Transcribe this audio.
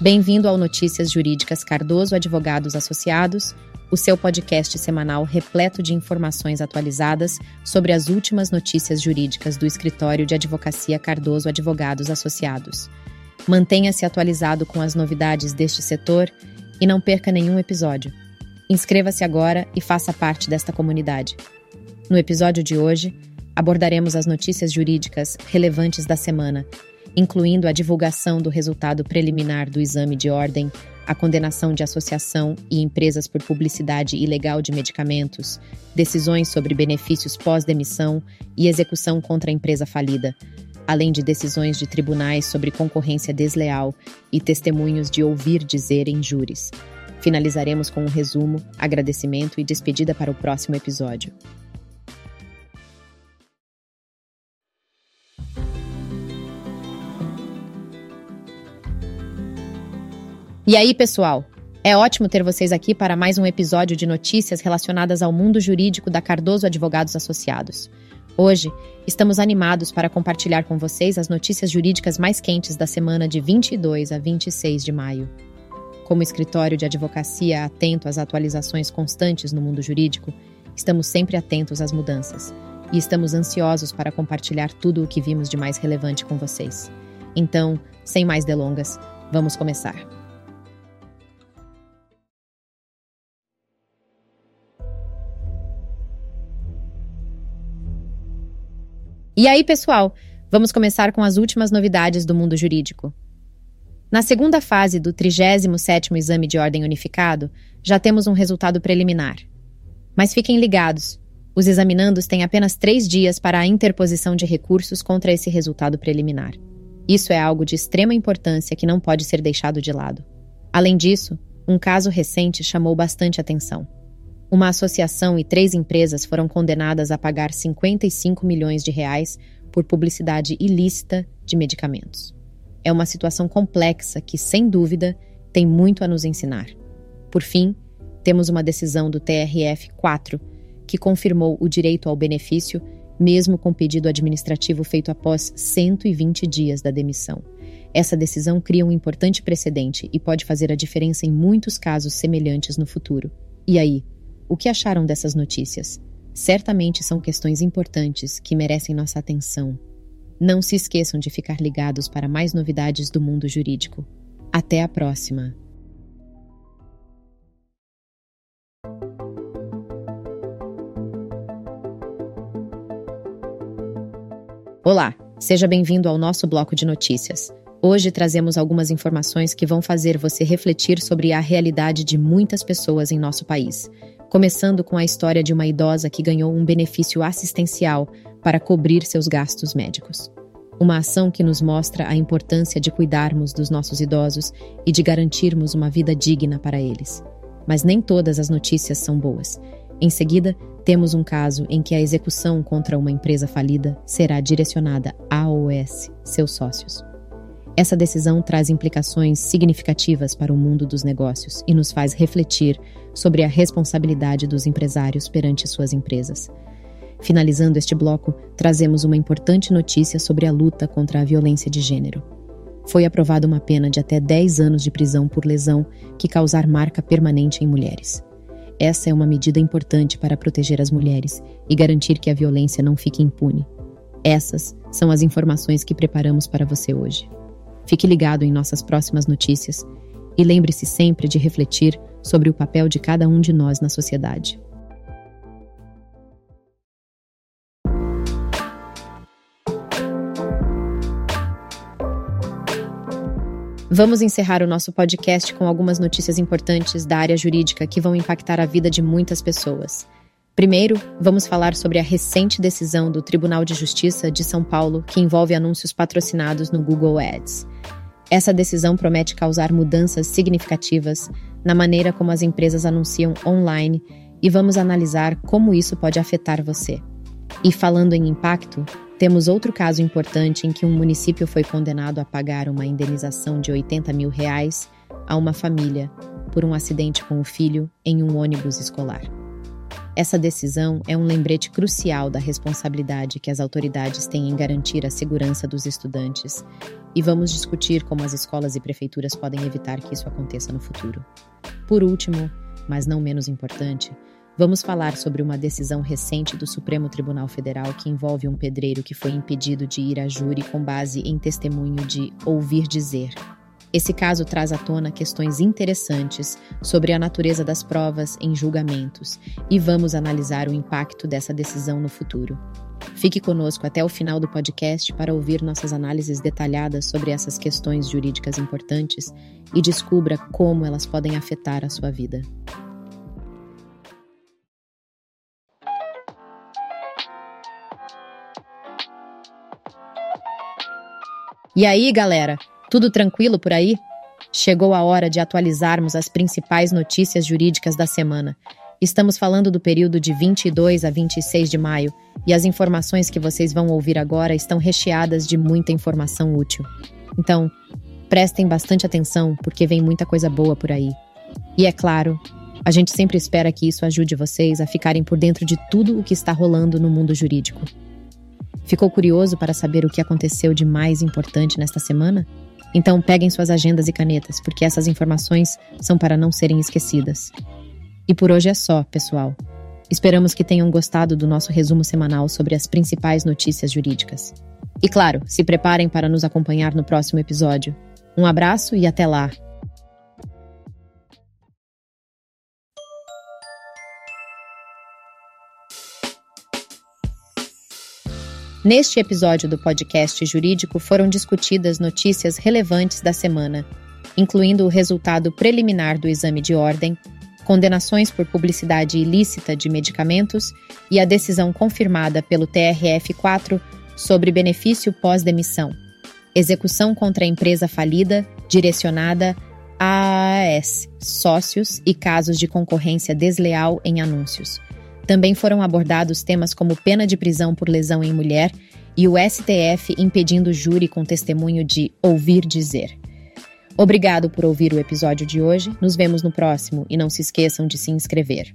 Bem-vindo ao Notícias Jurídicas Cardoso Advogados Associados, o seu podcast semanal repleto de informações atualizadas sobre as últimas notícias jurídicas do escritório de advocacia Cardoso Advogados Associados. Mantenha-se atualizado com as novidades deste setor e não perca nenhum episódio. Inscreva-se agora e faça parte desta comunidade. No episódio de hoje, abordaremos as notícias jurídicas relevantes da semana incluindo a divulgação do resultado preliminar do exame de ordem, a condenação de associação e empresas por publicidade ilegal de medicamentos, decisões sobre benefícios pós-demissão e execução contra a empresa falida, além de decisões de tribunais sobre concorrência desleal e testemunhos de ouvir dizer em júris. Finalizaremos com um resumo, agradecimento e despedida para o próximo episódio. E aí, pessoal? É ótimo ter vocês aqui para mais um episódio de notícias relacionadas ao mundo jurídico da Cardoso Advogados Associados. Hoje, estamos animados para compartilhar com vocês as notícias jurídicas mais quentes da semana de 22 a 26 de maio. Como escritório de advocacia atento às atualizações constantes no mundo jurídico, estamos sempre atentos às mudanças e estamos ansiosos para compartilhar tudo o que vimos de mais relevante com vocês. Então, sem mais delongas, vamos começar. E aí, pessoal, vamos começar com as últimas novidades do mundo jurídico. Na segunda fase do 37º Exame de Ordem Unificado, já temos um resultado preliminar. Mas fiquem ligados, os examinandos têm apenas três dias para a interposição de recursos contra esse resultado preliminar. Isso é algo de extrema importância que não pode ser deixado de lado. Além disso, um caso recente chamou bastante atenção. Uma associação e três empresas foram condenadas a pagar 55 milhões de reais por publicidade ilícita de medicamentos. É uma situação complexa que, sem dúvida, tem muito a nos ensinar. Por fim, temos uma decisão do TRF-4 que confirmou o direito ao benefício, mesmo com pedido administrativo feito após 120 dias da demissão. Essa decisão cria um importante precedente e pode fazer a diferença em muitos casos semelhantes no futuro. E aí, o que acharam dessas notícias? Certamente são questões importantes que merecem nossa atenção. Não se esqueçam de ficar ligados para mais novidades do mundo jurídico. Até a próxima! Olá, seja bem-vindo ao nosso bloco de notícias. Hoje trazemos algumas informações que vão fazer você refletir sobre a realidade de muitas pessoas em nosso país começando com a história de uma idosa que ganhou um benefício assistencial para cobrir seus gastos médicos. Uma ação que nos mostra a importância de cuidarmos dos nossos idosos e de garantirmos uma vida digna para eles. Mas nem todas as notícias são boas. Em seguida, temos um caso em que a execução contra uma empresa falida será direcionada à AOS, seus sócios. Essa decisão traz implicações significativas para o mundo dos negócios e nos faz refletir sobre a responsabilidade dos empresários perante suas empresas. Finalizando este bloco, trazemos uma importante notícia sobre a luta contra a violência de gênero. Foi aprovada uma pena de até 10 anos de prisão por lesão que causar marca permanente em mulheres. Essa é uma medida importante para proteger as mulheres e garantir que a violência não fique impune. Essas são as informações que preparamos para você hoje. Fique ligado em nossas próximas notícias e lembre-se sempre de refletir sobre o papel de cada um de nós na sociedade. Vamos encerrar o nosso podcast com algumas notícias importantes da área jurídica que vão impactar a vida de muitas pessoas. Primeiro, vamos falar sobre a recente decisão do Tribunal de Justiça de São Paulo que envolve anúncios patrocinados no Google Ads. Essa decisão promete causar mudanças significativas na maneira como as empresas anunciam online e vamos analisar como isso pode afetar você. E falando em impacto, temos outro caso importante em que um município foi condenado a pagar uma indenização de 80 mil reais a uma família por um acidente com o filho em um ônibus escolar. Essa decisão é um lembrete crucial da responsabilidade que as autoridades têm em garantir a segurança dos estudantes, e vamos discutir como as escolas e prefeituras podem evitar que isso aconteça no futuro. Por último, mas não menos importante, vamos falar sobre uma decisão recente do Supremo Tribunal Federal que envolve um pedreiro que foi impedido de ir a júri com base em testemunho de ouvir dizer esse caso traz à tona questões interessantes sobre a natureza das provas em julgamentos e vamos analisar o impacto dessa decisão no futuro. Fique conosco até o final do podcast para ouvir nossas análises detalhadas sobre essas questões jurídicas importantes e descubra como elas podem afetar a sua vida. E aí, galera? Tudo tranquilo por aí? Chegou a hora de atualizarmos as principais notícias jurídicas da semana. Estamos falando do período de 22 a 26 de maio e as informações que vocês vão ouvir agora estão recheadas de muita informação útil. Então, prestem bastante atenção porque vem muita coisa boa por aí. E é claro, a gente sempre espera que isso ajude vocês a ficarem por dentro de tudo o que está rolando no mundo jurídico. Ficou curioso para saber o que aconteceu de mais importante nesta semana? Então peguem suas agendas e canetas, porque essas informações são para não serem esquecidas. E por hoje é só, pessoal. Esperamos que tenham gostado do nosso resumo semanal sobre as principais notícias jurídicas. E claro, se preparem para nos acompanhar no próximo episódio. Um abraço e até lá! Neste episódio do podcast jurídico foram discutidas notícias relevantes da semana, incluindo o resultado preliminar do exame de ordem, condenações por publicidade ilícita de medicamentos e a decisão confirmada pelo TRF4 sobre benefício pós-demissão, execução contra a empresa falida direcionada a AAS, sócios e casos de concorrência desleal em anúncios. Também foram abordados temas como pena de prisão por lesão em mulher e o STF impedindo o júri com testemunho de ouvir dizer. Obrigado por ouvir o episódio de hoje. Nos vemos no próximo e não se esqueçam de se inscrever.